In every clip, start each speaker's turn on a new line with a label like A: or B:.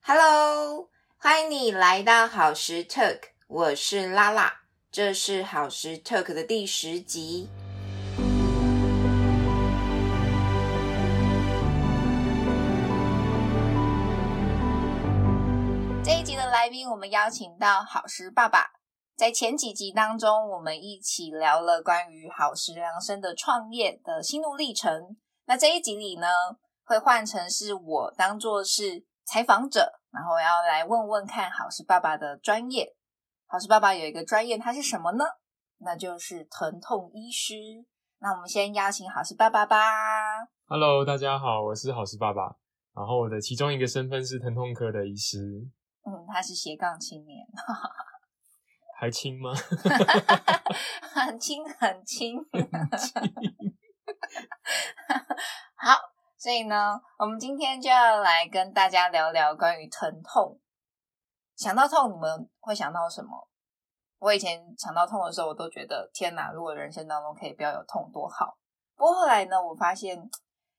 A: Hello，欢迎你来到好时 Talk，我是拉拉，这是好时 Talk 的第十集。这一集的来宾，我们邀请到好时爸爸。在前几集当中，我们一起聊了关于好时量身的创业的心路历程。那这一集里呢，会换成是我当做是采访者，然后要来问问看好事爸爸的专业。好事爸爸有一个专业，它是什么呢？那就是疼痛医师。那我们先邀请好事爸爸吧。
B: Hello，大家好，我是好事爸爸。然后我的其中一个身份是疼痛科的医师，
A: 嗯，他是斜杠青年，
B: 还轻吗？
A: 很 轻很轻。好，所以呢，我们今天就要来跟大家聊聊关于疼痛。想到痛，你们会想到什么？我以前想到痛的时候，我都觉得天哪，如果人生当中可以不要有痛多好。不过后来呢，我发现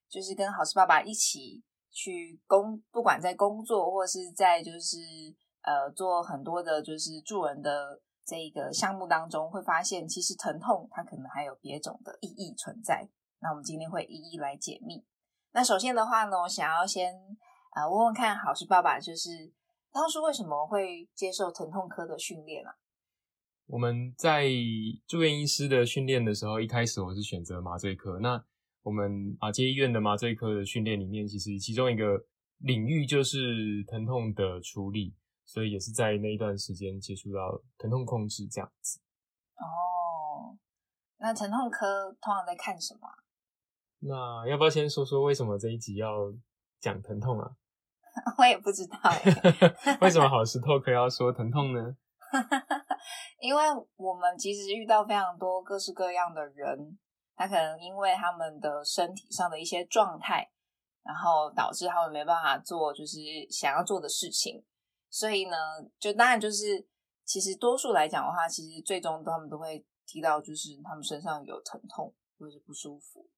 A: 就是跟好事爸爸一起去工，不管在工作或是在就是呃做很多的就是助人的这一个项目当中，会发现其实疼痛它可能还有别种的意义存在。那我们今天会一一来解密。那首先的话呢，我想要先呃问问看好事爸爸，就是当初为什么会接受疼痛科的训练啊？
B: 我们在住院医师的训练的时候，一开始我是选择麻醉科。那我们马街医院的麻醉科的训练里面，其实其中一个领域就是疼痛的处理，所以也是在那一段时间接触到疼痛控制这样子。
A: 哦，那疼痛科通常在看什么啊？
B: 那要不要先说说为什么这一集要讲疼痛啊？
A: 我也不知道欸
B: 为什么好 石头可要说疼痛呢？
A: 因为我们其实遇到非常多各式各样的人，他可能因为他们的身体上的一些状态，然后导致他们没办法做就是想要做的事情，所以呢，就当然就是其实多数来讲的话，其实最终他们都会提到就是他们身上有疼痛或者是不舒服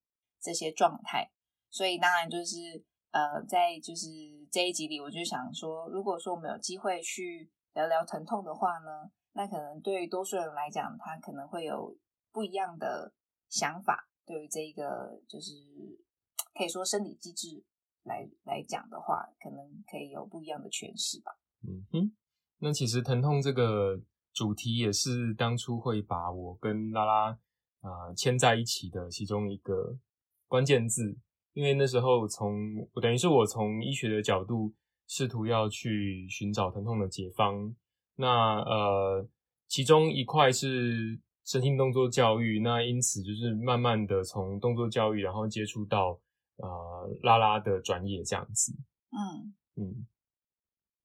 A: 这些状态，所以当然就是呃，在就是这一集里，我就想说，如果说我们有机会去聊聊疼痛的话呢，那可能对于多数人来讲，他可能会有不一样的想法。对于这一个就是 可以说生理机制来来讲的话，可能可以有不一样的诠释吧。
B: 嗯哼，那其实疼痛这个主题也是当初会把我跟拉拉啊、牵在一起的其中一个关键字，因为那时候从我等于是我从医学的角度试图要去寻找疼痛的解方，那呃其中一块是身心动作教育，那因此就是慢慢的从动作教育，然后接触到呃拉拉的专业这样子。
A: 嗯，
B: 嗯，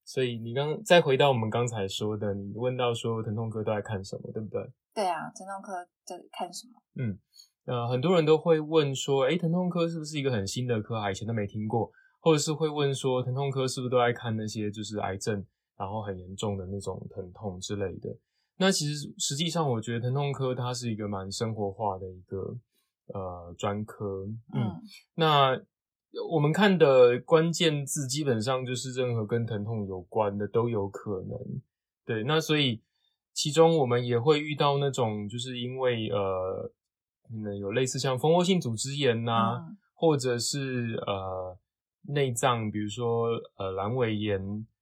B: 所以你刚再回到我们刚才说的，你问到说疼痛科都在看什么，对不对？
A: 对啊，疼痛科在看什么？
B: 嗯，呃，很多人都会问说，诶，疼痛科是不是一个很新的科啊？以前都没听过，或者是会问说，疼痛科是不是都在看那些就是癌症，然后很严重的那种疼痛之类的？那其实实际上，我觉得疼痛科它是一个蛮生活化的一个呃专科，嗯
A: 嗯
B: 那我们看的关键字基本上就是任何跟疼痛有关的都有可能。对，那所以其中我们也会遇到那种就是因为呃，可能有类似像蜂窝性组织炎呐、
A: 嗯
B: 或者是呃内脏，比如说呃阑尾炎，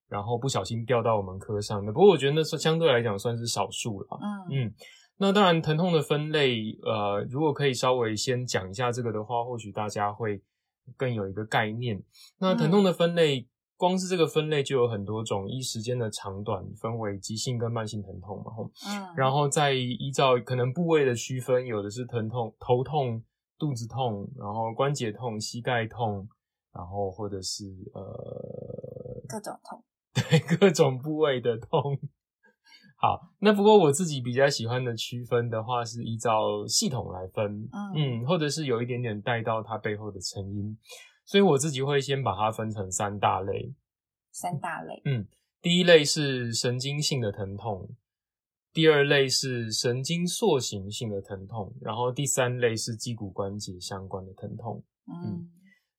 B: 然后不小心掉到我们科上的。不过我觉得那是相对来讲算是少数了。
A: 嗯
B: 嗯，那当然，疼痛的分类，呃，如果可以稍微先讲一下这个的话，或许大家会更有一个概念。那疼痛的分类，光是这个分类就有很多种，依时间的长短分为急性跟慢性疼痛嘛，
A: 嗯，
B: 然后再依照可能部位的区分，有的是疼痛、头痛、肚子痛，然后关节痛、膝盖痛，然后或者是呃
A: 各种痛。
B: 对各种部位的痛。好，那不过我自己比较喜欢的区分的话，是依照系统来分，
A: 嗯
B: 嗯，或者是有一点点带到它背后的成因，所以我自己会先把它分成三大类。
A: 三大类。
B: 嗯第一类是神经性的疼痛，第二类是神经塑形性的疼痛，然后第三类是肌骨关节相关的疼痛。
A: 嗯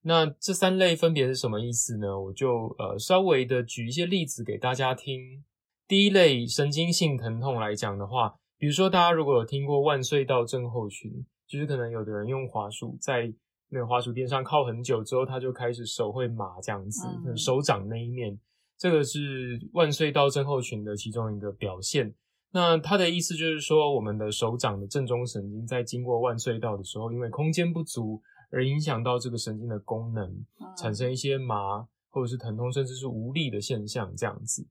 B: 那这三类分别是什么意思呢？我就呃稍微的举一些例子给大家听。第一类神经性疼痛来讲的话，比如说大家如果有听过腕隧道症候群，就是可能有的人用滑鼠在那个滑鼠垫上靠很久之后，他就开始手会麻这样子，
A: 嗯
B: 手掌那一面，这个是万隧道症候群的其中一个表现。那它的意思就是说，我们的手掌的正中神经在经过万隧道的时候，因为空间不足而影响到这个神经的功能，
A: 嗯
B: 产生一些麻或者是疼痛，甚至是无力的现象这样子。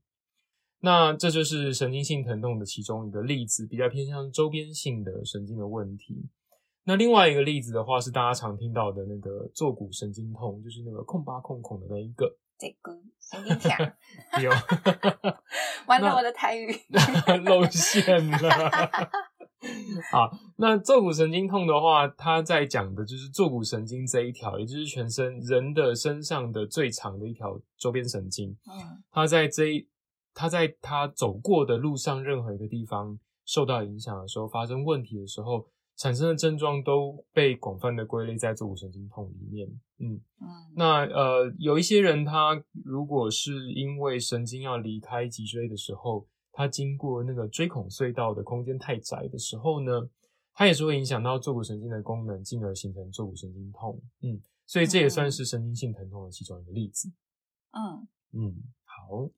B: 那这就是神经性疼痛的其中一个例子，比较偏向周边性的神经的问题。那另外一个例子的话，是大家常听到的那个坐骨神经痛，就是那个空八空孔的那一个。
A: 这个神经条，
B: 有
A: 完了我的台语。
B: 露馅了。好，那坐骨神经痛的话，它在讲的就是坐骨神经这一条，也就是全身人的身上的最长的一条周边神经。
A: 嗯
B: 它在这一，它在它走过的路上任何一个地方受到影响的时候，发生问题的时候，产生的症状都被广泛的归类在坐骨神经痛里面。嗯，
A: 嗯
B: 那呃，有一些人他如果是因为神经要离开脊椎的时候，他经过那个椎孔隧道的空间太窄的时候呢，它也是会影响到坐骨神经的功能，进而形成坐骨神经痛。嗯，所以这也算是神经性疼痛的其中一个例子。
A: 嗯
B: 嗯，好。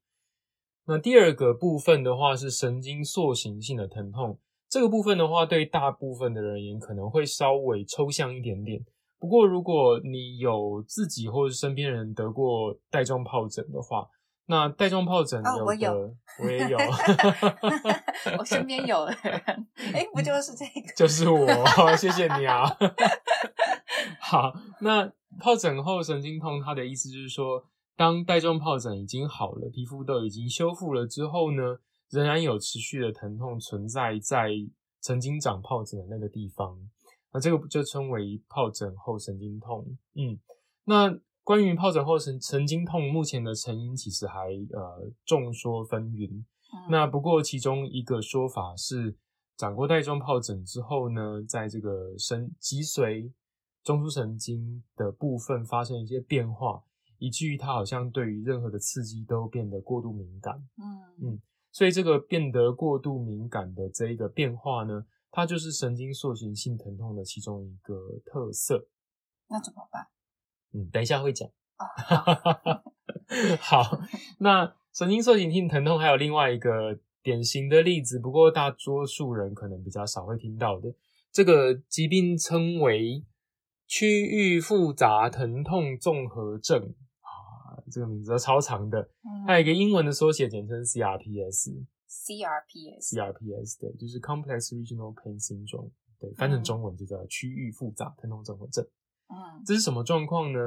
B: 那第二个部分的话是神经塑形性的疼痛，这个部分的话对大部分的人而言可能会稍微抽象一点点。不过如果你有自己或者身边人得过带状疱疹的话，那带状疱疹有的、
A: 哦我有
B: 我也有，
A: 我身边有哎，不就是这个？
B: 就是我，谢谢你啊。好，那疱疹后神经痛，它的意思就是说，当带状疱疹已经好了，皮肤都已经修复了之后呢，仍然有持续的疼痛存在在曾经长疱疹的那个地方，那这个就称为疱疹后神经痛。嗯，那关于疱疹后神神经痛，目前的成因其实还呃众说纷纭。
A: 嗯
B: 那不过其中一个说法是，长过带状疱疹之后呢，在这个神脊髓中枢神经的部分发生一些变化，以至于它好像对于任何的刺激都变得过度敏感。
A: 嗯
B: 嗯所以这个变得过度敏感的这一个变化呢，它就是神经塑形性疼痛的其中一个特色。
A: 那怎么办？
B: 嗯，等一下会讲。
A: 哦，好
B: 好，那神经塑形性疼痛还有另外一个典型的例子，不过大多数人可能比较少会听到的，这个疾病称为区域复杂疼痛综合症啊，这个名字都超长的，还有一个英文的缩写，简称 CRPS。CRPS，CRPS 对，就是 Complex Regional Pain Syndrome，对，翻成中文就叫区域复杂疼痛综合症。
A: 嗯
B: 这是什么状况呢？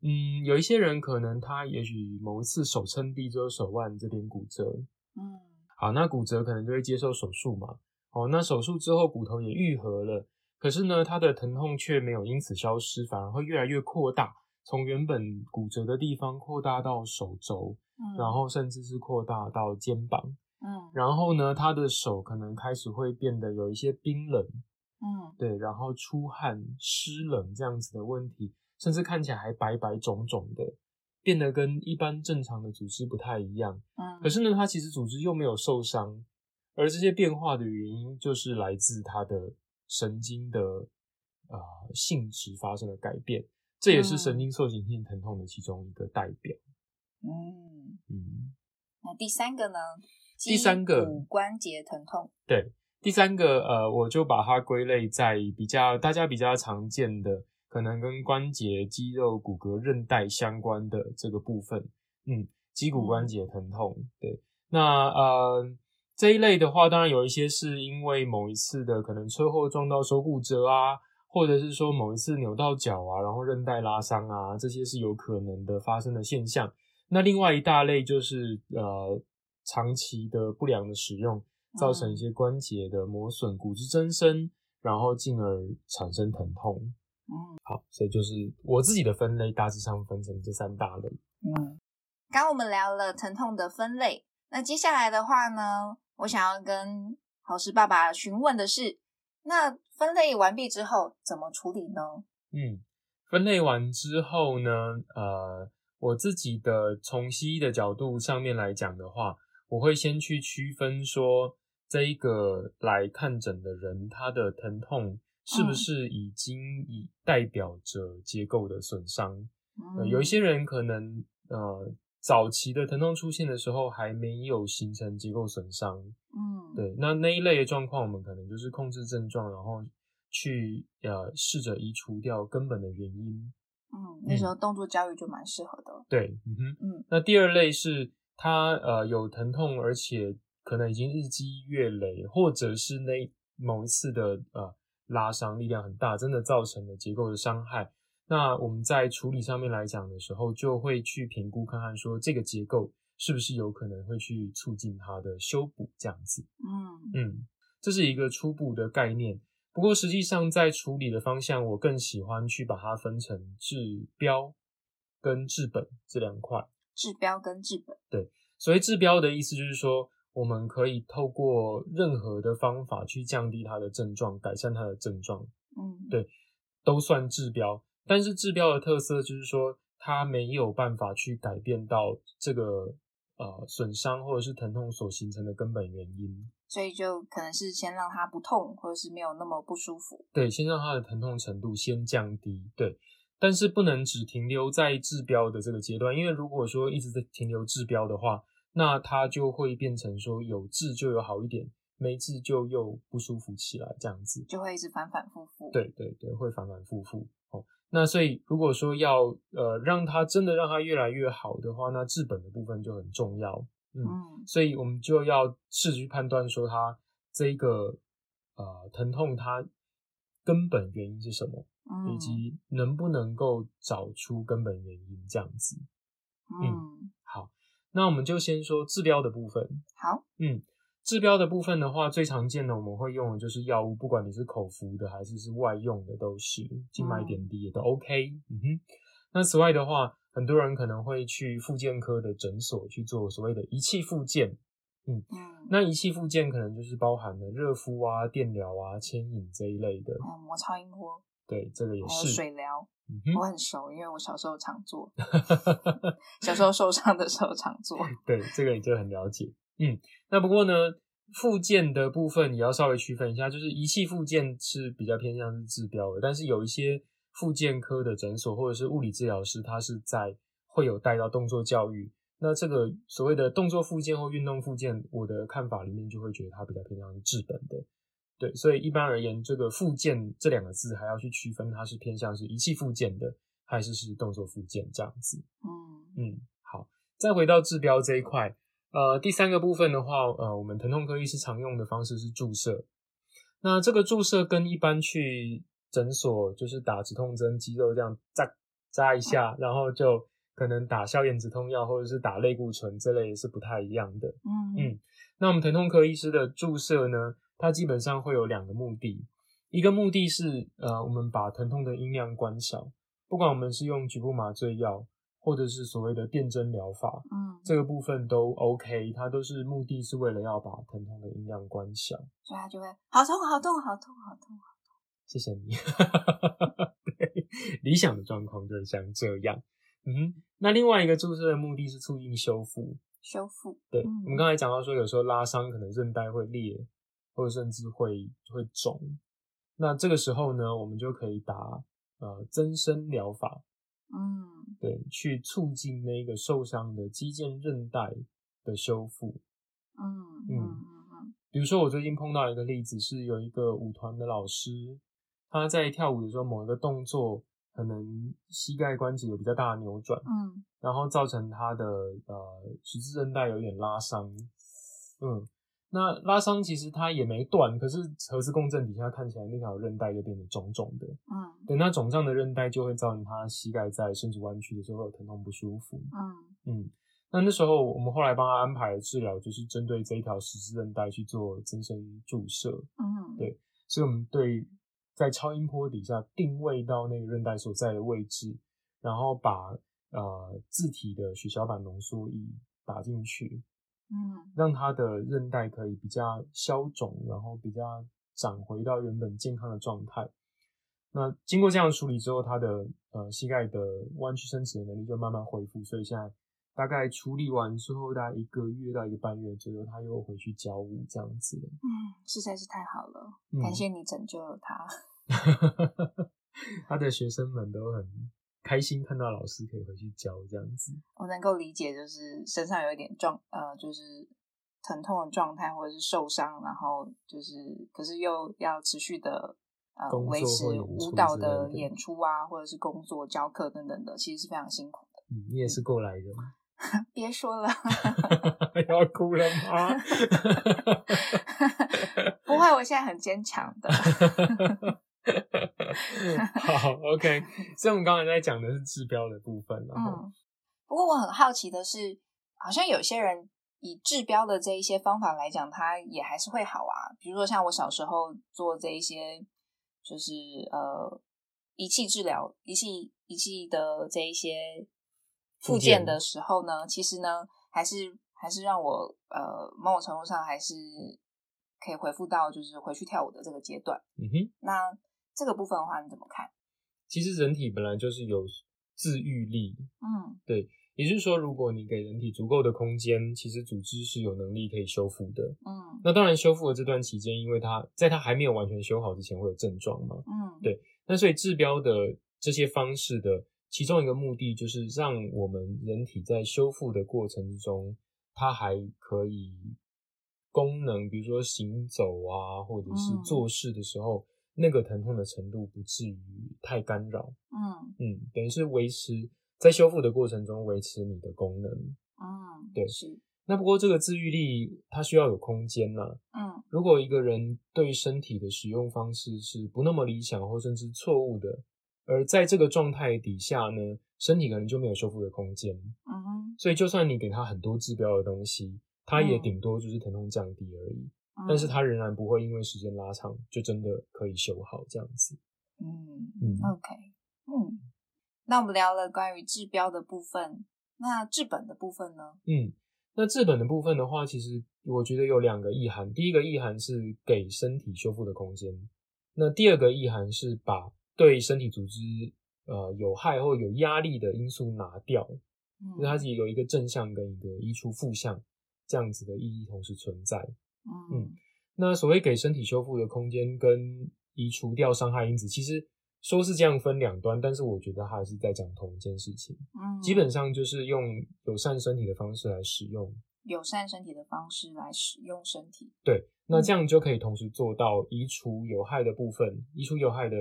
B: 嗯，有一些人可能他也许某一次手撑地之后手腕这边骨折，
A: 嗯
B: 好，那骨折可能就会接受手术嘛。哦，那手术之后骨头也愈合了，可是呢，他的疼痛却没有因此消失，反而会越来越扩大，从原本骨折的地方扩大到手肘，
A: 嗯，
B: 然后甚至是扩大到肩膀。
A: 嗯
B: 然后呢，他的手可能开始会变得有一些冰冷，
A: 嗯
B: 对，然后出汗、湿冷这样子的问题，甚至看起来还白白肿肿的，变得跟一般正常的组织不太一样。
A: 嗯，
B: 可是呢，他其实组织又没有受伤，而这些变化的原因就是来自他的神经的呃性质发生了改变，这也是神经受形性疼痛的其中一个代表。
A: 嗯，
B: 嗯，
A: 那第三个呢？
B: 第三个
A: 骨关节疼痛。
B: 对。第三个，呃，我就把它归类在比较大家比较常见的，可能跟关节、肌肉、骨骼、韧带相关的这个部分。嗯，肌骨关节疼痛。对，那呃这一类的话，当然有一些是因为某一次的可能车祸撞到手骨折啊，或者是说某一次扭到脚啊，然后韧带拉伤啊，这些是有可能的发生的现象。那另外一大类就是呃长期的不良的使用。造成一些关节的磨损、骨质增生，然后进而产生疼痛。
A: 嗯
B: 好，所以就是我自己的分类，大致上分成这三大类。
A: 嗯，刚刚我们聊了疼痛的分类，那接下来的话呢，我想要跟好事爸爸询问的是，那分类完毕之后怎么处理呢？
B: 嗯，分类完之后呢，呃，我自己的从西医的角度上面来讲的话，我会先去区分说这一个来看诊的人他的疼痛是不是已经已代表着结构的损伤。呃，有一些人可能呃早期的疼痛出现的时候还没有形成结构损伤，
A: 嗯，
B: 对，那那一类的状况，我们可能就是控制症状，然后去呃试着移除掉根本的原因。
A: 嗯，那时候动作教育就蛮适合的。
B: 对，嗯哼，
A: 嗯
B: 那第二类是他呃有疼痛，而且可能已经日积月累，或者是那某一次的呃拉伤力量很大，真的造成了结构的伤害。那我们在处理上面来讲的时候，就会去评估看看说这个结构是不是有可能会去促进它的修补这样子。
A: 嗯
B: 嗯，这是一个初步的概念。不过实际上在处理的方向，我更喜欢去把它分成治标跟治本这两块。
A: 治标跟治本。
B: 对所谓治标的意思就是说，我们可以透过任何的方法去降低它的症状，改善它的症状，
A: 嗯，
B: 对都算治标。但是治标的特色就是说，它没有办法去改变到这个呃损伤或者是疼痛所形成的根本原因。
A: 所以就可能是先让它不痛，或者是没有那么不舒服。
B: 对，先让它的疼痛程度先降低。对，但是不能只停留在治标的这个阶段，因为如果说一直在停留治标的话，那它就会变成说有治就有好一点，没治就又不舒服起来，这样子。
A: 就会一直反反复复。，
B: 对对对，会反反复复哦。那所以如果说要呃让它真的让它越来越好的话，那治本的部分就很重要。嗯，
A: 嗯
B: 所以我们就要试着去判断说它这一个呃疼痛它根本原因是什么，
A: 嗯，
B: 以及能不能够找出根本原因这样子。
A: 嗯，
B: 好，那我们就先说治标的部分。
A: 好，
B: 嗯，治标的部分的话，最常见的我们会用的就是药物，不管你是口服的还是是外用的，都是静脉点滴也都 OK。嗯哼，那此外的话，很多人可能会去复健科的诊所去做所谓的仪器复健。
A: 嗯，
B: 那仪器复健可能就是包含了热敷啊、电疗啊、牵引这一类的。
A: 还有磨超音波，
B: 对，这个也
A: 还有
B: 是。
A: 水疗，我很熟，因为我小时候常做，小时候受伤的时候常做。
B: 对，这个你就很了解。嗯，那不过呢，附件的部分也要稍微区分一下，就是仪器附件是比较偏向是治标的，但是有一些附件科的诊所或者是物理治疗师，他是在会有带到动作教育。那这个所谓的动作附件或运动附件，我的看法里面就会觉得它比较偏向是治本的。对，所以一般而言，这个附件这两个字还要去区分，它是偏向是仪器附件的，还是是动作附件这样子。
A: 嗯
B: 嗯，好，再回到治标这一块，呃，第三个部分的话，呃，我们疼痛科医师常用的方式是注射。那这个注射跟一般去诊所就是打止痛针，肌肉这样扎扎一下，然后就可能打消炎止痛药或者是打类固醇这类是不太一样的。
A: 嗯
B: 嗯那我们疼痛科医师的注射呢，它基本上会有两个目的，一个目的是呃，我们把疼痛的音量关小，不管我们是用局部麻醉药，或者是所谓的电针疗法，
A: 嗯，
B: 这个部分都 OK，它都是目的是为了要把疼痛的音量关小。
A: 所以它就会好痛好痛好痛好痛好痛。
B: 谢谢你。对，理想的状况就是像这样。嗯哼，那另外一个注射的目的是促进修复。
A: 修复，
B: 对，
A: 嗯
B: 我们刚才讲到说，有时候拉伤可能韧带会裂，或者甚至会会肿。那这个时候呢，我们就可以打呃增生疗法，
A: 嗯
B: 对，去促进那个受伤的肌腱韧带的修复。
A: 嗯嗯嗯
B: 比如说，我最近碰到一个例子，是有一个舞团的老师，他在跳舞的时候某一个动作，可能膝盖关节有比较大的扭转，
A: 嗯
B: 然后造成他的呃十字韧带有点拉伤。嗯，那拉伤其实它也没断，可是核磁共振底下看起来那条韧带就变得肿肿的。
A: 嗯
B: 等它肿胀的韧带就会造成他膝盖在伸直弯曲的时候会有疼痛不舒服。
A: 嗯
B: 嗯，那那时候我们后来帮他安排的治疗，就是针对这一条十字韧带去做增生注射。
A: 嗯，
B: 对所以我们对在超音波底下定位到那个韧带所在的位置，然后把呃自体的血小板浓缩液打进去，
A: 嗯
B: 让他的韧带可以比较消肿，然后比较长回到原本健康的状态。那经过这样处理之后，他的呃膝盖的弯曲伸直的能力就慢慢恢复，所以现在大概处理完之后，大概一个月到一个半月左右，他又回去教舞这样子了。
A: 嗯，实在是太好了，
B: 嗯
A: 感谢你拯救了他。
B: 他的学生们都很开心看到老师可以回去教这样子。
A: 我能够理解，就是身上有一点状呃，就是疼痛的状态，或者是受伤，然后就是可是又要持续的呃维持舞蹈
B: 的
A: 演出啊，或者是工作、教课等等的，其实是非常辛苦的。
B: 嗯，你也是过来的，
A: 别说了，
B: 要哭了吗？
A: 不会，我现在很坚强的。
B: 好，OK。所以我们刚才在讲的是治标的部分，
A: 嗯，不过我很好奇的是，好像有些人以治标的这一些方法来讲，他也还是会好啊。比如说像我小时候做这一些，就是呃仪器治疗、仪器仪器的这一些附
B: 件
A: 的时候呢，其实呢，还是还是让我呃某种程度上还是可以回复到就是回去跳舞的这个阶段。
B: 嗯哼，
A: 那这个部分的话，你怎么看？
B: 其实人体本来就是有自愈力，
A: 嗯。
B: 对也就是说，如果你给人体足够的空间，其实组织是有能力可以修复的。
A: 嗯。
B: 那当然，修复的这段期间，因为它在它还没有完全修好之前会有症状嘛，
A: 嗯，
B: 对那所以治标的这些方式的其中一个目的，就是让我们人体在修复的过程之中，它还可以功能，比如说行走啊，或者是
A: 嗯。
B: 做事的时候，那个疼痛的程度不至于太干扰。
A: 嗯
B: 嗯，等于是维持在修复的过程中维持你的功能。
A: 嗯，
B: 对
A: 是，
B: 那不过这个自愈力它需要有空间呐、
A: 嗯
B: 如果一个人对身体的使用方式是不那么理想或甚至错误的，而在这个状态底下呢，身体可能就没有修复的空间。
A: 嗯哼，
B: 所以就算你给他很多治标的东西，他也
A: 嗯
B: 顶多就是疼痛降低而已，
A: 嗯
B: 但是它仍然不会因为时间拉长就真的可以修好这样子。
A: 嗯
B: 嗯
A: OK，嗯，那我们聊了关于治标的部分，那治本的部分呢？
B: 嗯，那治本的部分的话，其实我觉得有两个意涵。第一个意涵是给身体修复的空间，那第二个意涵是把对身体组织呃有害或有压力的因素拿掉，
A: 嗯
B: 就是它是有一个正向跟一个移除负向这样子的意义同时存在。
A: 嗯
B: 那所谓给身体修复的空间跟移除掉伤害因子，其实说是这样分两端，但是我觉得它还是在讲同一件事情。
A: 嗯，
B: 基本上就是用友善身体的方式来使用。
A: 友善身体的方式来使用身体。
B: 对，那
A: 嗯
B: 这样就可以同时做到移除有害的部分，移除有害的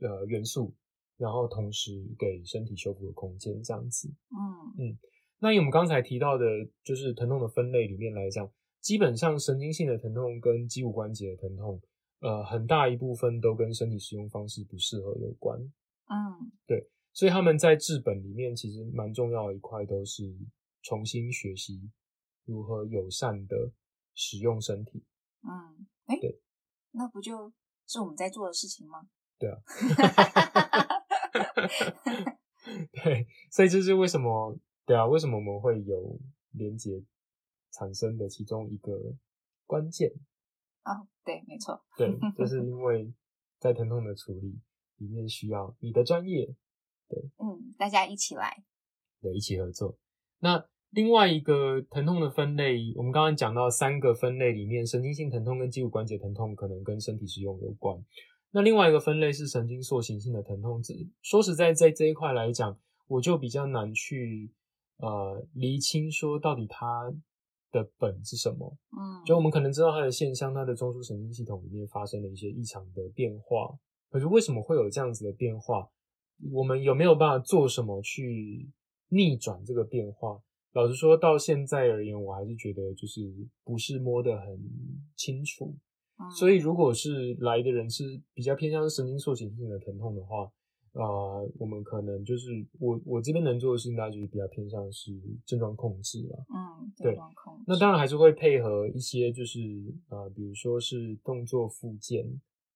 B: 呃元素，然后同时给身体修复的空间，这样子。
A: 嗯嗯
B: 那以我们刚才提到的，就是疼痛的分类里面来讲，基本上神经性的疼痛跟肌骨关节的疼痛，呃，很大一部分都跟身体使用方式不适合有关。
A: 嗯对
B: 所以他们在治本里面其实蛮重要的一块，都是重新学习如何友善的使用身体。
A: 嗯，哎
B: 对，
A: 那不就是我们在做的事情吗？
B: 对啊 对，所以这是为什么？对啊，为什么我们会有连结产生的其中一个关键？
A: 哦，对，没错。
B: 对，就是因为在疼痛的处理里面需要你的专业对
A: 嗯，大家一起来。
B: 对一起合作。那另外一个疼痛的分类，我们刚刚讲到三个分类里面，神经性疼痛跟肌骨关节疼痛可能跟身体使用有关。那另外一个分类是神经塑形性的疼痛，这说实在，在这一块来讲，我就比较难去呃厘清说到底它的本是什么。
A: 嗯，
B: 就我们可能知道它的现象，它的中枢神经系统里面发生了一些异常的变化，可是为什么会有这样子的变化？我们有没有办法做什么去逆转这个变化？老实说，到现在而言，我还是觉得就是不是摸得很清楚。
A: 嗯
B: 所以，如果是来的人是比较偏向神经塑形性的疼痛的话，呃，我们可能就是我我这边能做的事情，大概就是比较偏向是症状控制了。
A: 嗯，
B: 对
A: 状控制。
B: 那当然还是会配合一些，就是呃，比如说是动作附件，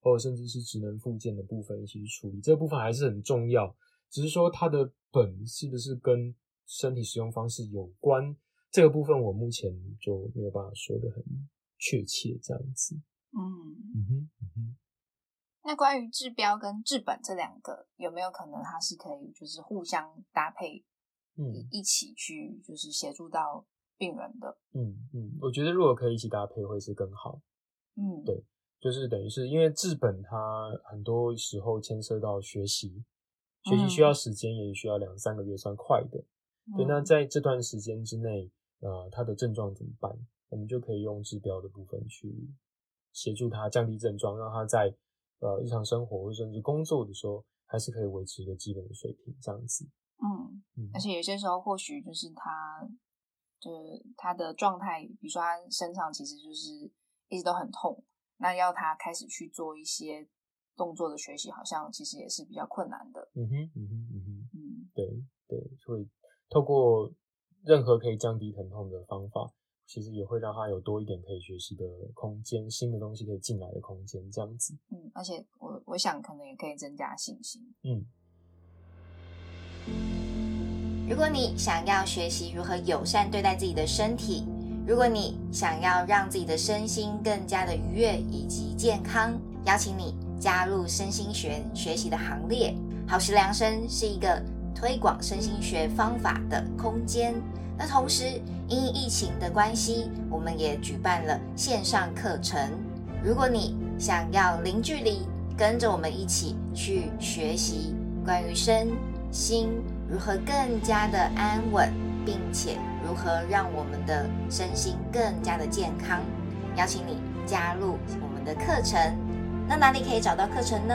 B: 或者甚至是职能附件的部分一起去处理，这个部分还是很重要。只是说它的本是不是跟身体使用方式有关，这个部分我目前就没有办法说的很确切，这样子。
A: 嗯，
B: 嗯哼，嗯哼，
A: 那关于治标跟治本这两个，有没有可能它是可以就是互相搭配，
B: 嗯
A: 一起去就是协助到病人的？
B: 嗯嗯，我觉得如果可以一起搭配会是更好。
A: 嗯，
B: 对就是等于是因为治本它很多时候牵涉到学习，学习需要时间，也需要两三个月算快的。对，那
A: 嗯
B: 在这段时间之内，呃，他的症状怎么办？我们就可以用治标的部分去协助他降低症状，让他在呃日常生活或甚至工作的时候，还是可以维持一个基本的水平，这样子。
A: 嗯，
B: 嗯
A: 而且有些时候或许就是他，就是他的状态，比如说他身上其实就是一直都很痛，那要他开始去做一些动作的学习，好像其实也是比较困难的。
B: 嗯哼，嗯哼，嗯哼，
A: 嗯
B: 对对，会透过任何可以降低疼痛的方法，其实也会让他有多一点可以学习的空间，新的东西可以进来的空间，这样子。
A: 嗯，而且我我想可能也可以增加信心。
B: 嗯。
C: 如果你想要学习如何友善对待自己的身体，如果你想要让自己的身心更加的愉悦以及健康，邀请你加入身心学学习的行列。好时量生是一个推广身心学方法的空间。那同时，因疫情的关系，我们也举办了线上课程。如果你想要零距离跟着我们一起去学习关于身心如何更加的安稳，并且如何让我们的身心更加的健康，邀请你加入我们的课程。那哪里可以找到课程呢？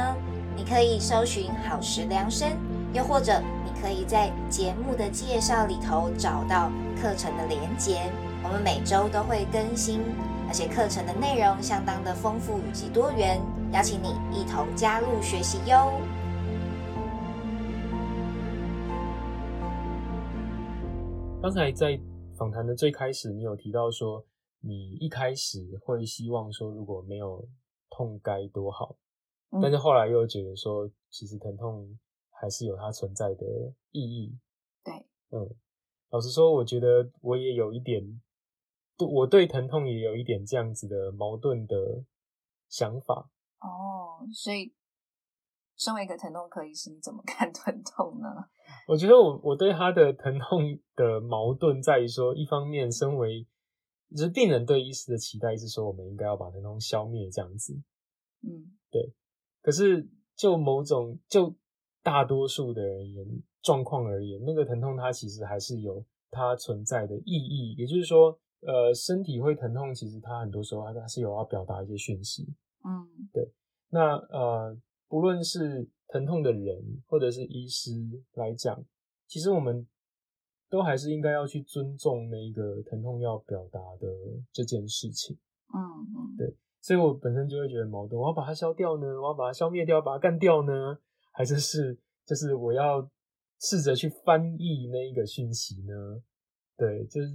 C: 你可以搜寻“好时量身”，又或者你可以在节目的介绍里头找到课程的连结。我们每周都会更新，而且课程的内容相当的丰富以及多元，邀请你一同加入学习哟。
B: 刚才在访谈的最开始，你有提到说，你一开始会希望说，如果没有痛该多好，
A: 嗯
B: 但是后来又觉得说，其实疼痛还是有它存在的意义。
A: 对，
B: 嗯，老实说，我觉得我也有一点，对我对疼痛也有一点这样子的矛盾的想法。
A: 哦，所以身为一个疼痛科医师，你怎么 看疼痛呢？
B: 我觉得我我对他的疼痛的矛盾在于说，一方面身为就是病人对医师的期待是说，我们应该要把疼痛消灭这样子，
A: 嗯
B: 可是就某种就大多数的人言状况而言，那个疼痛它其实还是有它存在的意义，也就是说，呃，身体会疼痛，其实它很多时候它它是有要表达一些讯息。
A: 嗯。
B: 对那呃，不论是疼痛的人或者是医师来讲，其实我们都还是应该要去尊重那个疼痛要表达的这件事情。
A: 嗯嗯，
B: 对所以我本身就会觉得矛盾，我要把它消掉呢，我要把它消灭掉，把它干掉呢，还是是就是我要试着去翻译那一个讯息呢？对，就是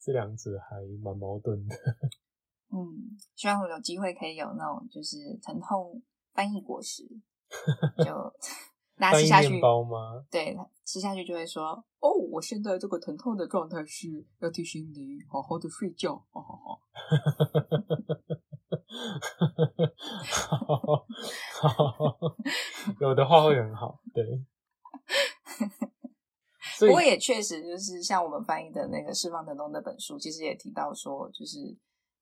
B: 这两者还蛮矛盾的。
A: 嗯，希望我有机会可以有那种就是疼痛翻译果实，就大家吃下去
B: 吗？
A: 对，吃下去就会说，哦，我现在这个疼痛的状态是要提醒你好好的睡觉，好好好。
B: 好，好，有的话会很好，对。
A: 不过也确实就是像我们翻译的那个《释放疼痛》那本书，其实也提到说，就是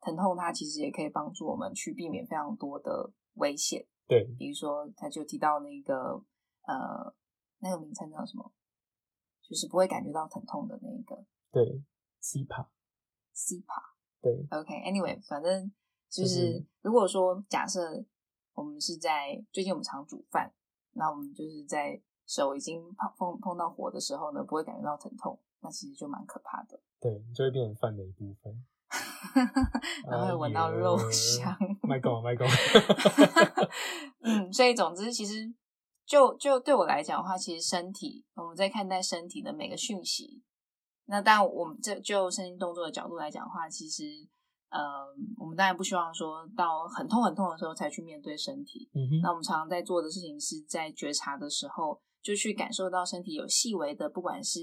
A: 疼痛它其实也可以帮助我们去避免非常多的危险，
B: 对，
A: 比如说他就提到那个呃那个名称叫什么，就是不会感觉到疼痛的那个
B: 对
A: ，CPA，CPA。
B: 对
A: ，OK，Anyway，、反正就
B: 就是
A: 是如果说假设我们是在最近我们常煮饭，那我们就是在手已经碰碰碰到火的时候呢，不会感觉到疼痛，那其实就蛮可怕的。
B: 对，就会变成饭的一部分。
A: 然后会闻到肉香。
B: 麦讲麦讲，
A: 嗯，所以总之，其实就就对我来讲的话，其实身体我们在看待身体的每个讯息，那当然我们这就身心动作的角度来讲的话，其实呃，我们当然不希望说到很痛很痛的时候才去面对身体。
B: 嗯哼，
A: 那我们常常在做的事情是在觉察的时候，就去感受到身体有细微的，不管是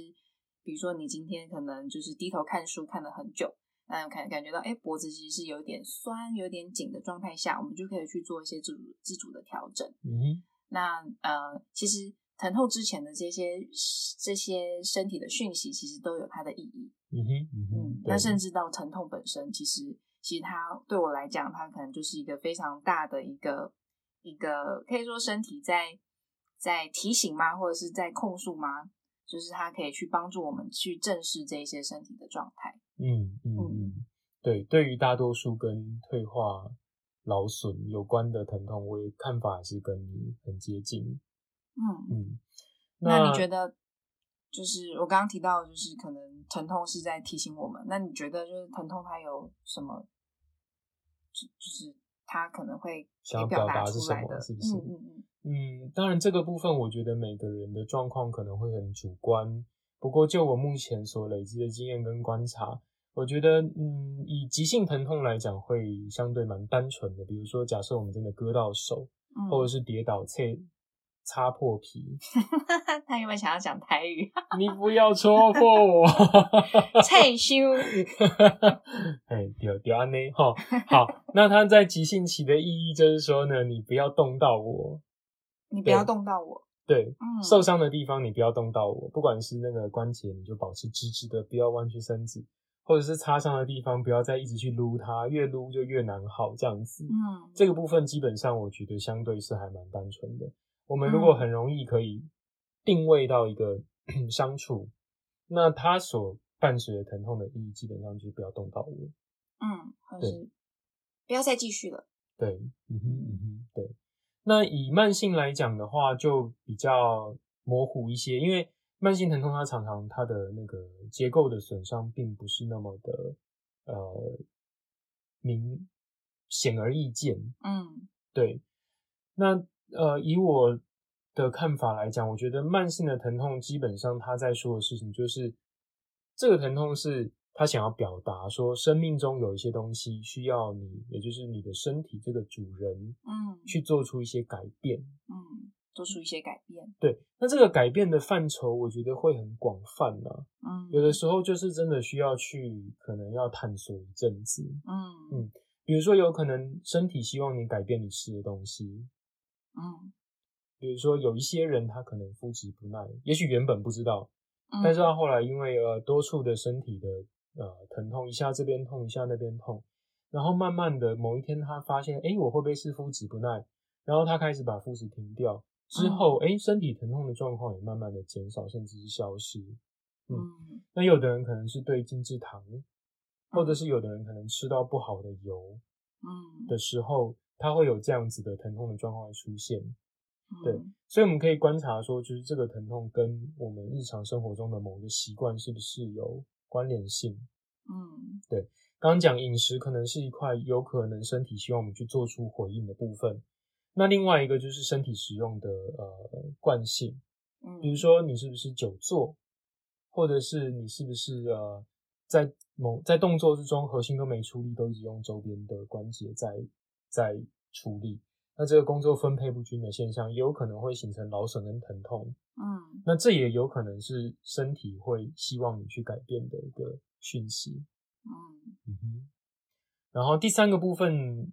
A: 比如说你今天可能就是低头看书看了很久，那感感觉到哎脖子其实是有点酸、有点紧的状态下，我们就可以去做一些自主自主的调整。
B: 嗯哼，
A: 那呃，其实疼痛之前的这些这些身体的讯息，其实都有它的意义。
B: 嗯哼，嗯哼
A: 那甚至到疼痛本身，其实其实它对我来讲，它可能就是一个非常大的一个一个，可以说身体在在提醒吗，或者是在控诉吗？就是它可以去帮助我们去正视这一些身体的状态。
B: 嗯嗯嗯，对，对于大多数跟退化、劳损有关的疼痛，我也看法也是跟你很接近。
A: 嗯，
B: 嗯，
A: 那你觉得，就是我刚刚提到，就是可能疼痛是在提醒我们。那你觉得，就是疼痛它有什么，就就是它可能会
B: 想要
A: 表
B: 表达是什？么是不是
A: 嗯嗯嗯。
B: 嗯，当然这个部分，我觉得每个人的状况可能会很主观。不过就我目前所累积的经验跟观察，我觉得，嗯，以急性疼痛来讲，会相对蛮单纯的。比如说，假设我们真的割到手，
A: 嗯
B: 或者是跌倒擦擦破皮，
A: 他有没有想要讲台语？
B: 你不要戳破我。
A: 蔡修，
B: 哎，丢丢安呢？哈，好，那他在急性期的意义就是说呢，你不要动到我，
A: 你不要动到我。
B: 对，
A: 嗯，
B: 受伤的地方你不要动到我，不管是那个关节，你就保持直直的，不要弯曲身子，或者是擦伤的地方，不要再一直去撸它，越撸就越难好这样子。
A: 嗯，
B: 这个部分基本上我觉得相对是还蛮单纯的。我们如果很容易可以定位到一个 伤处，那它所伴随的疼痛的意义，基本上就是不要动到我。
A: 嗯，或
B: 对
A: 是不要再继续了。
B: 对，嗯哼，嗯哼，对。那以慢性来讲的话，就比较模糊一些，因为慢性疼痛它常常它的那个结构的损伤并不是那么的呃明显而易见。
A: 嗯
B: 对，那呃以我的看法来讲，我觉得慢性的疼痛基本上他在说的事情就是，这个疼痛是他想要表达说，生命中有一些东西需要你，也就是你的身体这个主人
A: 嗯
B: 去做出一些改变。
A: 嗯，做出一些改变。
B: 对，那这个改变的范畴，我觉得会很广泛啊、
A: 嗯，
B: 有的时候就是真的需要去，可能要探索一阵子。
A: 嗯
B: 嗯比如说，有可能身体希望你改变你吃的东西，
A: 嗯
B: 比如说有一些人他可能肤质不耐，也许原本不知道，
A: 嗯，
B: 但是他后来因为呃多处的身体的呃疼痛，一下这边痛，一下那边痛，然后慢慢的某一天他发现，哎，我会不会是肤质不耐？然后他开始把肤质停掉之后，哎、身体疼痛的状况也慢慢的减少，甚至是消失。
A: 嗯
B: 那有的人可能是对精制糖，或者是有的人可能吃到不好的油
A: 嗯
B: 的时候，他会有这样子的疼痛的状况会出现。对
A: 嗯
B: 所以我们可以观察说，就是这个疼痛跟我们日常生活中的某个习惯是不是有关联性。
A: 嗯对
B: 刚刚讲饮食可能是一块有可能身体希望我们去做出回应的部分，那另外一个就是身体使用的呃惯性，
A: 嗯，
B: 比如说你是不是久坐，或者是你是不是呃在某在动作之中核心都没出力，都一直用周边的关节在在出力，那这个工作分配不均的现象，也有可能会形成劳损跟疼痛。
A: 嗯
B: 那这也有可能是身体会希望你去改变的一个讯息。
A: 嗯
B: 嗯哼。然后第三个部分，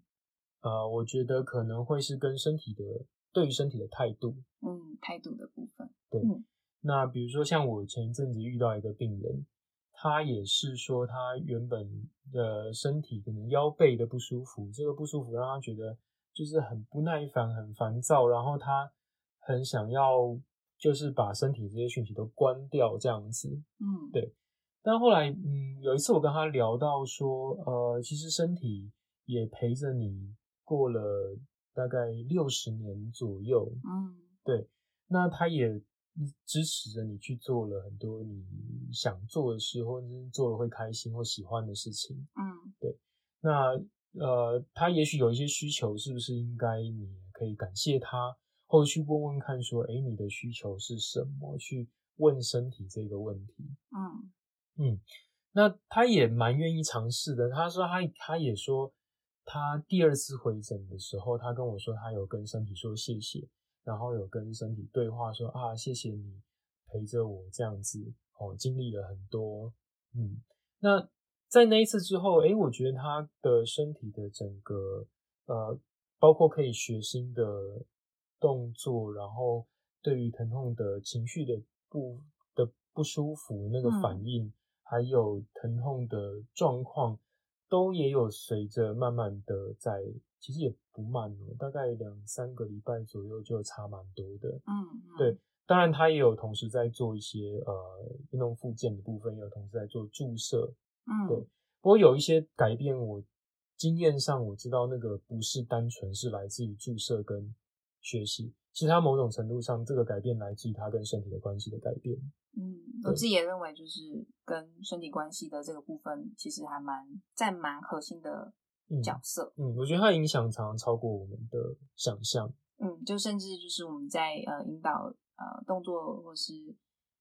B: 呃，我觉得可能会是跟身体的对于身体的态度。
A: 嗯，态度的部分。
B: 对那比如说像我前一阵子遇到一个病人，他也是说他原本的身体可能腰背的不舒服，这个不舒服让他觉得就是很不耐烦、很烦躁，然后他很想要就是把身体这些讯息都关掉这样子。
A: 嗯，
B: 对但后来，嗯，有一次我跟他聊到说，呃，其实身体也陪着你过了大概六十年左右，
A: 嗯对
B: 那他也支持着你去做了很多你想做的事，或者是做了会开心或喜欢的事情。
A: 嗯对
B: 那呃，他也许有一些需求，是不是应该你可以感谢他，或者去问问看，说，诶，你的需求是什么？去问身体这个问题。
A: 嗯
B: 嗯，那他也蛮愿意尝试的。他说他他也说，他第二次回诊的时候，他跟我说他有跟身体说谢谢，然后有跟身体对话说啊，谢谢你陪着我这样子哦，经历了很多。嗯，那在那一次之后，诶，我觉得他的身体的整个呃，包括可以学新的动作，然后对于疼痛的情绪的不的不舒服那个反应，还有疼痛的状况，都也有随着慢慢的在，其实也不慢哦，大概两三个礼拜左右就差蛮多的。
A: 嗯，
B: 对，当然他也有同时在做一些呃运动复健的部分，也有同时在做注射。
A: 嗯，
B: 对，不过有一些改变，我经验上我知道那个不是单纯是来自于注射跟学习，其实它某种程度上这个改变来自于他跟身体的关系的改变。
A: 嗯，我自己也认为，就是跟身体关系的这个部分，其实还蛮占蛮核心的角色。
B: 嗯，我觉得它影响常常超过我们的想象。
A: 嗯，就甚至就是我们在呃引导呃动作或是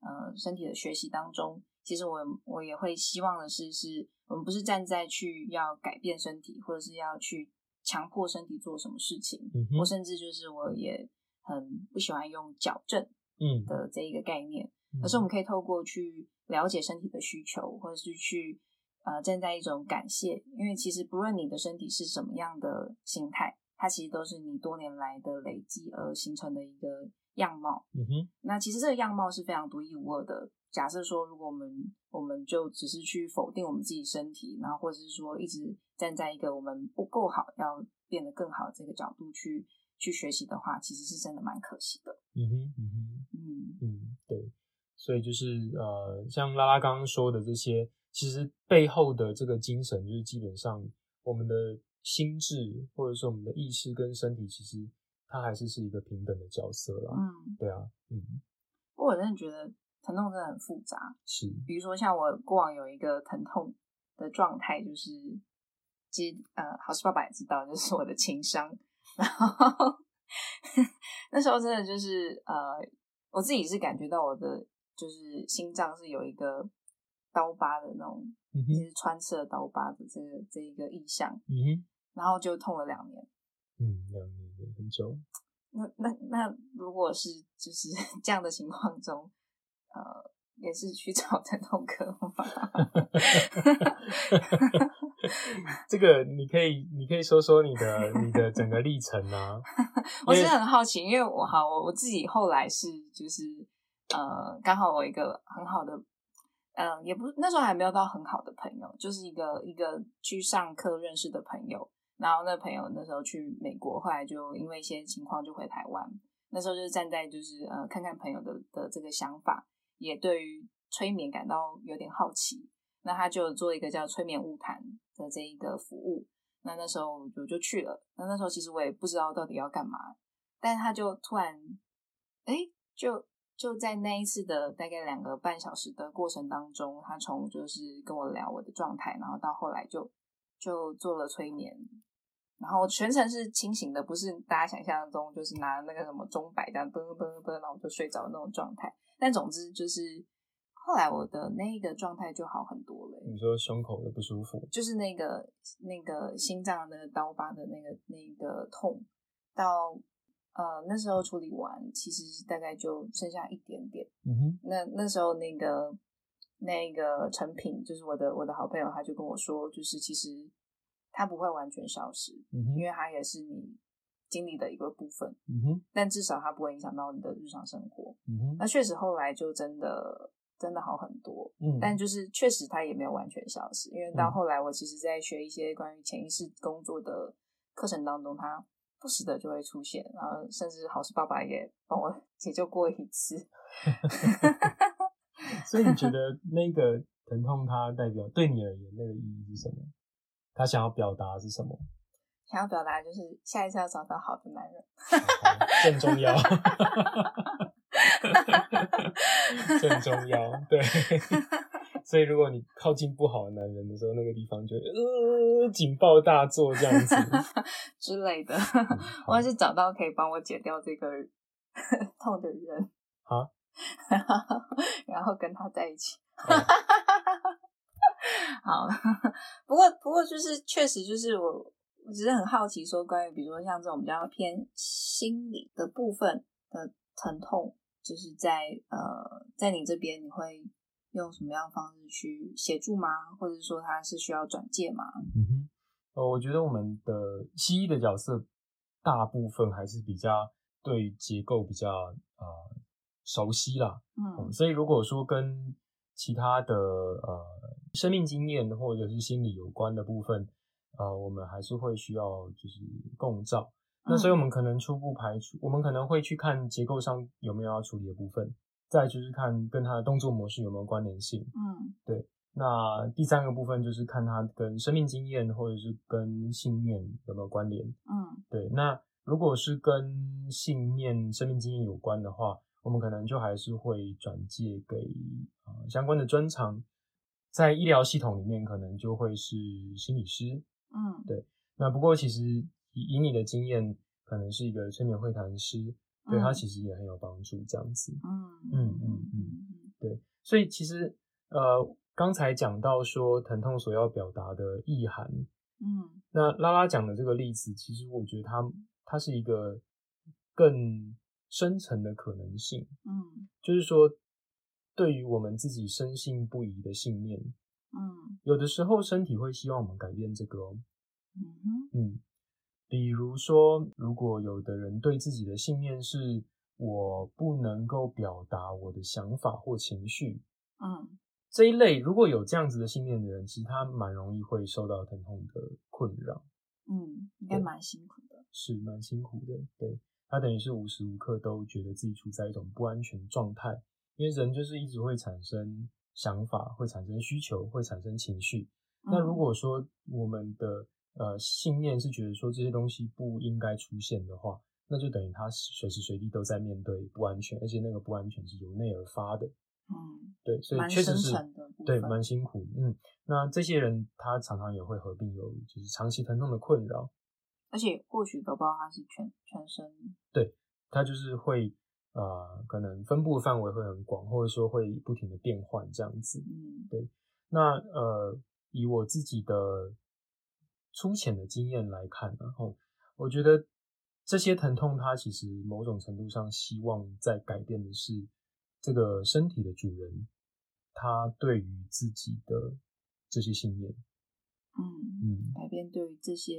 A: 呃身体的学习当中。其实我我也会希望的是，是我们不是站在去要改变身体，或者是要去强迫身体做什么事情，我甚至就是我也很不喜欢用矫正
B: 嗯
A: 的这一个概念，而是我们可以透过去了解身体的需求，或者是去呃站在一种感谢，因为其实不论你的身体是什么样的形态，它其实都是你多年来的累积而形成的一个样貌。
B: 嗯哼，
A: 那其实这个样貌是非常独一无二的。假设说，如果我们我们就只是去否定我们自己身体，然后或者是说一直站在一个我们不够好，要变得更好这个角度去去学习的话，其实是真的蛮可惜的。
B: 嗯哼，嗯哼，
A: 嗯
B: 嗯，对。所以就是呃，像拉拉刚刚说的这些，其实背后的这个精神，就是基本上我们的心智或者说我们的意识跟身体，其实它还是是一个平等的角色啦。
A: 嗯，
B: 对啊，嗯。
A: 不过我真的觉得。疼痛真的很复杂，
B: 是，
A: 比如说像我过往有一个疼痛的状态，就是其实呃，好事爸爸也知道，就是我的情商，然后 那时候真的就是呃，我自己是感觉到我的就是心脏是有一个刀疤的那种，就是穿刺刀疤的这个这一个意象，
B: 嗯，
A: 然后就痛了两年，
B: 嗯，两年很久，
A: 那那那如果是就是 这样的情况中。呃，也是去找疼痛科吗？
B: 这个你可以，你可以说说你的你的整个历程啊。
A: 我是很好奇，因为我好我我自己后来是就是呃，刚好我一个很好的，嗯，也不那时候还没有到很好的朋友，就是一个一个去上课认识的朋友，然后那朋友那时候去美国，后来就因为一些情况就回台湾。那时候就是站在就是呃，看看朋友的的这个想法。也对于催眠感到有点好奇，那他就做一个叫催眠物谈的这一个服务。那那时候我就去了。那那时候其实我也不知道到底要干嘛，但他就突然，哎，就就在那一次的大概两个半小时的过程当中，他从就是跟我聊我的状态，然后到后来就就做了催眠，然后全程是清醒的，不是大家想象中就是拿那个什么钟摆这样噔噔噔，然后就睡着那种状态。但总之就是，后来我的那个状态就好很多了。
B: 你说胸口的不舒服，
A: 就是那个那个心脏那个刀疤的那个那个痛，到呃那时候处理完，其实大概就剩下一点点。
B: 嗯哼。
A: 那那时候那个那个成品，就是我的我的好朋友，他就跟我说，就是其实它不会完全消失，
B: 嗯
A: 因为它也是你。经历的一个部分，
B: 嗯哼，
A: 但至少它不会影响到你的日常生活，
B: 嗯哼。
A: 那确实后来就真的真的好很多，
B: 嗯，
A: 但就是确实它也没有完全消失，因为到后来我其实在学一些关于潜意识工作的课程当中，它不时的就会出现，然后甚至好事爸爸也帮我 解救过一次。
B: 所以你觉得那个疼痛它代表对你而言那个意义是什么？他想要表达是什么？
A: 想要表达就是下一次要找到好的男人，
B: 更重要，更重要。对，所以如果你靠近不好的男人的时候，那个地方就呃警报大作这样子
A: 之类的。我还是找到可以帮我解掉这个 痛的人
B: 好，
A: 然后跟他在一起。好，不过不过就是确实就是我。我只是很好奇，说关于比如说像这种比较偏心理的部分的疼痛，就是在呃，在你这边你会用什么样的方式去协助吗？或者说他是需要转介吗？
B: 嗯哼，呃，我觉得我们的西医的角色大部分还是比较对结构比较呃熟悉啦，
A: 嗯
B: 所以如果说跟其他的呃生命经验或者是心理有关的部分，呃，我们还是会需要就是共照。那所以我们可能初步排除，我们可能会去看结构上有没有要处理的部分，再就是看跟他的动作模式有没有关联性。
A: 嗯对
B: 那第三个部分就是看他跟生命经验或者是跟信念有没有关联。
A: 嗯
B: 对，那如果是跟信念、生命经验有关的话，我们可能就还是会转介给呃相关的专长，在医疗系统里面可能就会是心理师。
A: 嗯对
B: 那不过其实以以你的经验，可能是一个催眠会谈师，对他
A: 嗯。
B: 其实也很有帮助，这样子。
A: 嗯
B: 嗯嗯嗯对。所以其实呃刚才讲到说疼痛所要表达的意涵，
A: 嗯。
B: 那拉拉讲的这个例子，其实我觉得它它是一个更深层的可能性，
A: 嗯。
B: 就是说，对于我们自己深信不疑的信念，
A: 嗯。
B: 有的时候身体会希望我们改变这个哦。
A: 嗯哼。
B: 嗯，比如说，如果有的人对自己的信念是我不能够表达我的想法或情绪，
A: 嗯
B: 这一类如果有这样子的信念的人，其实他蛮容易会受到疼痛的困扰。
A: 嗯，应该蛮辛苦的。
B: 是蛮辛苦的，对他等于是无时无刻都觉得自己处在一种不安全状态，因为人就是一直会产生想法，会产生需求，会产生情绪。那如
A: 嗯
B: 果说我们的呃信念是觉得说这些东西不应该出现的话，那就等于他随时随地都在面对不安全，而且那个不安全是由内而发的。
A: 嗯
B: 对，所以确实是对蛮辛苦。嗯，那这些人他常常也会合并有就是长期疼痛的困扰，
A: 而且或许搞不好他是全全身，
B: 对他就是会呃，可能分布的范围会很广，或者说会不停的变换这样子。
A: 嗯
B: 那呃，以我自己的粗浅的经验来看，然后我觉得这些疼痛，它其实某种程度上希望在改变的是这个身体的主人，他对于自己的这些信念。
A: 嗯，
B: 嗯，
A: 改变对于这些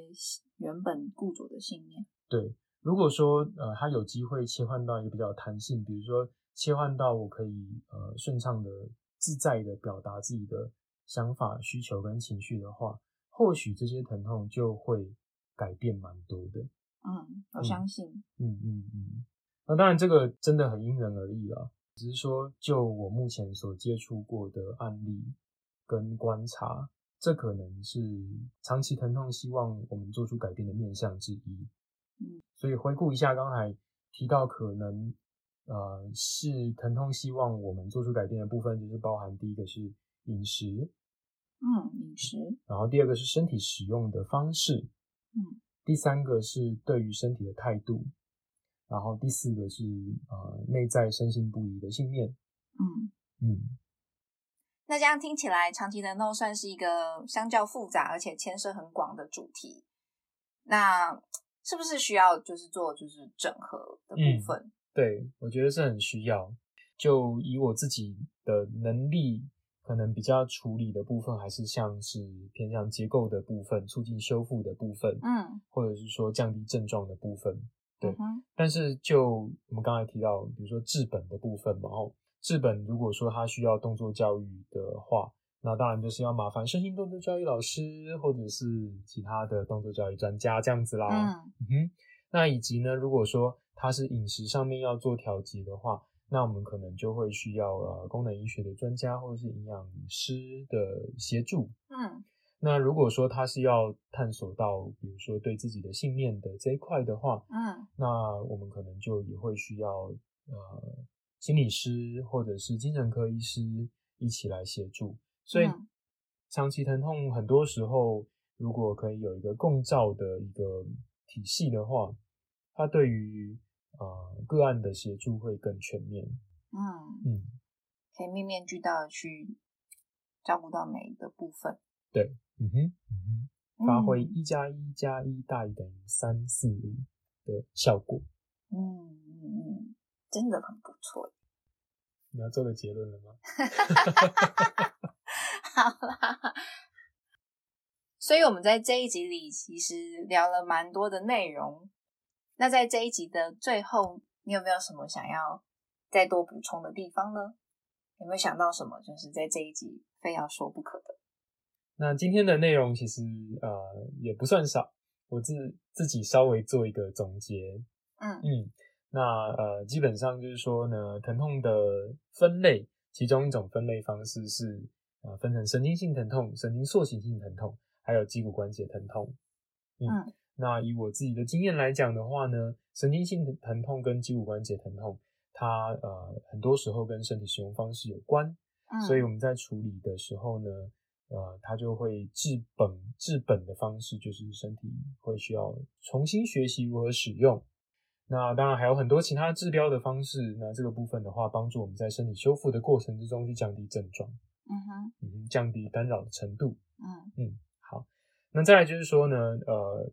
A: 原本固着的信念。
B: 对，如果说呃，他有机会切换到一个比较弹性，比如说切换到我可以呃顺畅的、自在的表达自己的想法、需求跟情绪的话，或许这些疼痛就会改变蛮多的。
A: 嗯，我
B: 嗯
A: 相信。
B: 嗯嗯嗯。那当然，这个真的很因人而异啦。只是说，就我目前所接触过的案例跟观察，这可能是长期疼痛希望我们做出改变的面向之一。
A: 嗯，
B: 所以回顾一下刚才提到，可能呃是疼痛希望我们做出改变的部分，就是包含第一个是饮食，
A: 嗯，饮食。
B: 然后第二个是身体使用的方式，
A: 嗯，
B: 第三个是对于身体的态度，然后第四个是呃内在深信不疑的信念。
A: 嗯，
B: 嗯，
A: 那这样听起来，长期的 no 算是一个相较复杂而且牵涉很广的主题。那是不是需要就是做就是整合的
B: 嗯
A: 部分？
B: 对，我觉得是很需要。就以我自己的能力，可能比较处理的部分，还是像是偏向结构的部分、促进修复的部分，
A: 嗯，
B: 或者是说降低症状的部分。对
A: 嗯
B: 但是就我们刚才提到，比如说治本的部分嘛，哦，治本如果说他需要动作教育的话，那当然就是要麻烦身心动作教育老师或者是其他的动作教育专家这样子啦。
A: 嗯
B: 嗯哼，那以及呢，如果说他是饮食上面要做调节的话，那我们可能就会需要呃功能医学的专家或者是营养师的协助。
A: 嗯
B: 那如果说他是要探索到，比如说对自己的信念的这一块的话，
A: 嗯
B: 那我们可能就也会需要呃心理师或者是精神科医师一起来协助。所以
A: 嗯
B: 长期疼痛很多时候，如果可以有一个共照的一个体系的话，它对于呃个案的协助会更全面。
A: 嗯，
B: 嗯，
A: 可以面面俱到的去照顾到每一个部分，
B: 对，嗯哼，嗯哼，发挥
A: 嗯
B: 一加一加一大于等于三四五的效果。
A: 嗯嗯嗯，真的很不错。
B: 你要做个结论了吗？
A: 好啦，所以我们在这一集里其实聊了蛮多的内容。那在这一集的最后，你有没有什么想要再多补充的地方呢？有没有想到什么，就是在这一集非要说不可的？
B: 那今天的内容其实呃也不算少，我自自己稍微做一个总结。
A: 嗯
B: 嗯，那呃基本上就是说呢，疼痛的分类，其中一种分类方式是呃分成神经性疼痛、神经塑形性疼痛，还有肌骨关节疼痛。
A: 嗯，
B: 那以我自己的经验来讲的话呢，神经性疼痛跟肌骨关节疼痛，它呃很多时候跟身体使用方式有关，
A: 嗯，
B: 所以我们在处理的时候呢，呃，它就会治本治本的方式就是身体会需要重新学习如何使用。那当然还有很多其他治标的方式，那这个部分的话，帮助我们在身体修复的过程之中去降低症状，
A: 嗯哼，
B: 嗯，降低干扰的程度。
A: 嗯
B: 嗯，好。那再来就是说呢，呃，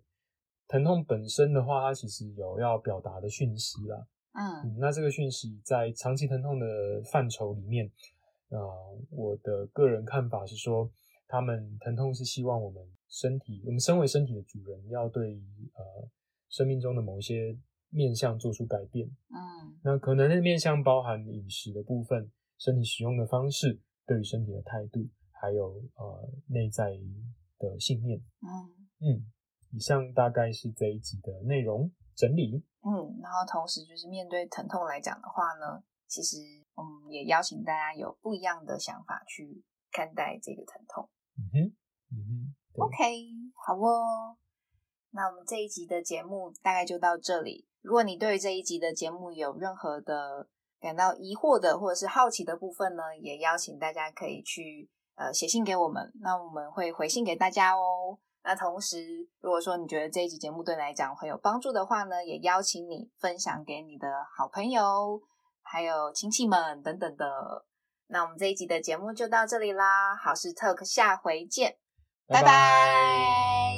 B: 疼痛本身的话，它其实有要表达的讯息啦。
A: 嗯
B: 嗯，那这个讯息在长期疼痛的范畴里面，呃，我的个人看法是说，他们疼痛是希望我们身体，我们身为身体的主人，要对呃生命中的某一些面向做出改变。
A: 嗯
B: 那可能的面向包含饮食的部分、身体使用的方式、对于身体的态度，还有呃内在的信念。
A: 嗯
B: 嗯，以上大概是这一集的内容整理。
A: 嗯，然后同时就是面对疼痛来讲的话呢，其实嗯也邀请大家有不一样的想法去看待这个疼痛。
B: 嗯哼，嗯哼
A: ，OK，好哦。那我们这一集的节目大概就到这里。如果你对于这一集的节目有任何的感到疑惑的或者是好奇的部分呢，也邀请大家可以去呃写信给我们，那我们会回信给大家哦。那同时，如果说你觉得这一集节目对你来讲很有帮助的话呢，也邀请你分享给你的好朋友，还有亲戚们等等的。那我们这一集的节目就到这里啦，好事 Talk 下回见，拜拜